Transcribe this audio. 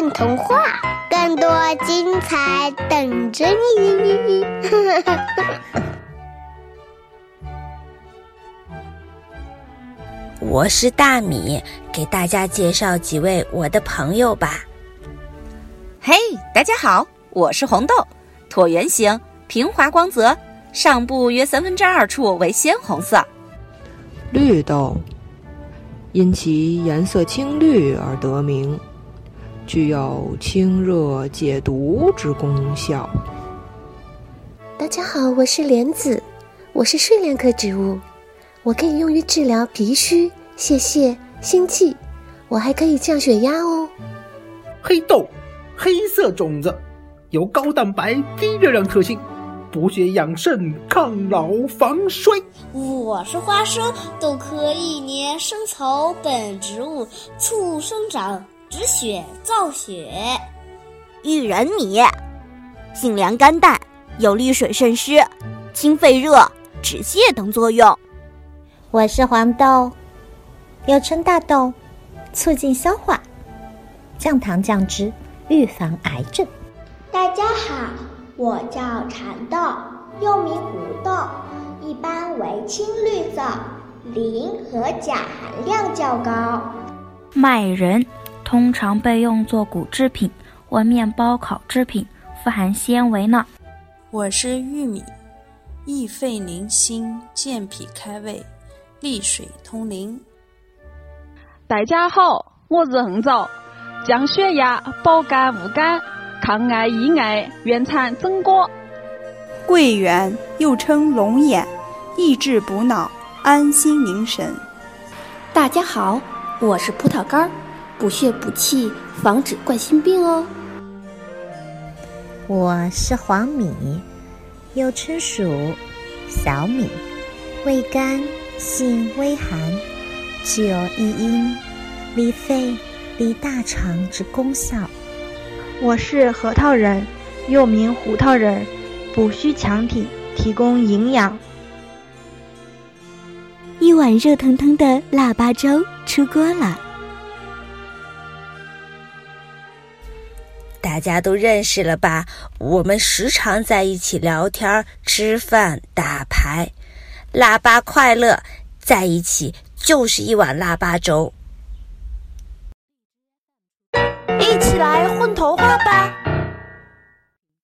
混童话，更多精彩等着你！我是大米，给大家介绍几位我的朋友吧。嘿，大家好，我是红豆，椭圆形，平滑光泽，上部约三分之二处为鲜红色。绿豆，因其颜色青绿而得名。具有清热解毒之功效。大家好，我是莲子，我是睡莲科植物，我可以用于治疗脾虚、泄泻、心悸，我还可以降血压哦。黑豆，黑色种子，有高蛋白、低热量特性，补血养肾、抗老防衰。我是花生，都可以粘生草本植物，促生长。止血造血，薏仁米，性凉甘淡，有利水渗湿、清肺热、止泻等作用。我是黄豆，又称大豆，促进消化，降糖降脂，预防癌症。大家好，我叫蚕豆，又名胡豆，一般为青绿色，磷和钾含量较高。麦仁。通常被用作谷制品或面包烤制品，富含纤维呢。我是玉米，益肺宁心，健脾开胃，利水通淋。大家好，我是红枣，降血压、保肝护肝、抗癌抑癌，原产中国。桂圆又称龙眼，益智补脑，安心宁神。大家好，我是葡萄干儿。补血补气，防止冠心病哦。我是黄米，又称薯、小米，味甘，性微寒，具有益阴、利肺、利大肠之功效。我是核桃仁，又名胡桃仁，补虚强体，提供营养。一碗热腾腾的腊八粥出锅了。大家都认识了吧？我们时常在一起聊天、吃饭、打牌，腊八快乐，在一起就是一碗腊八粥。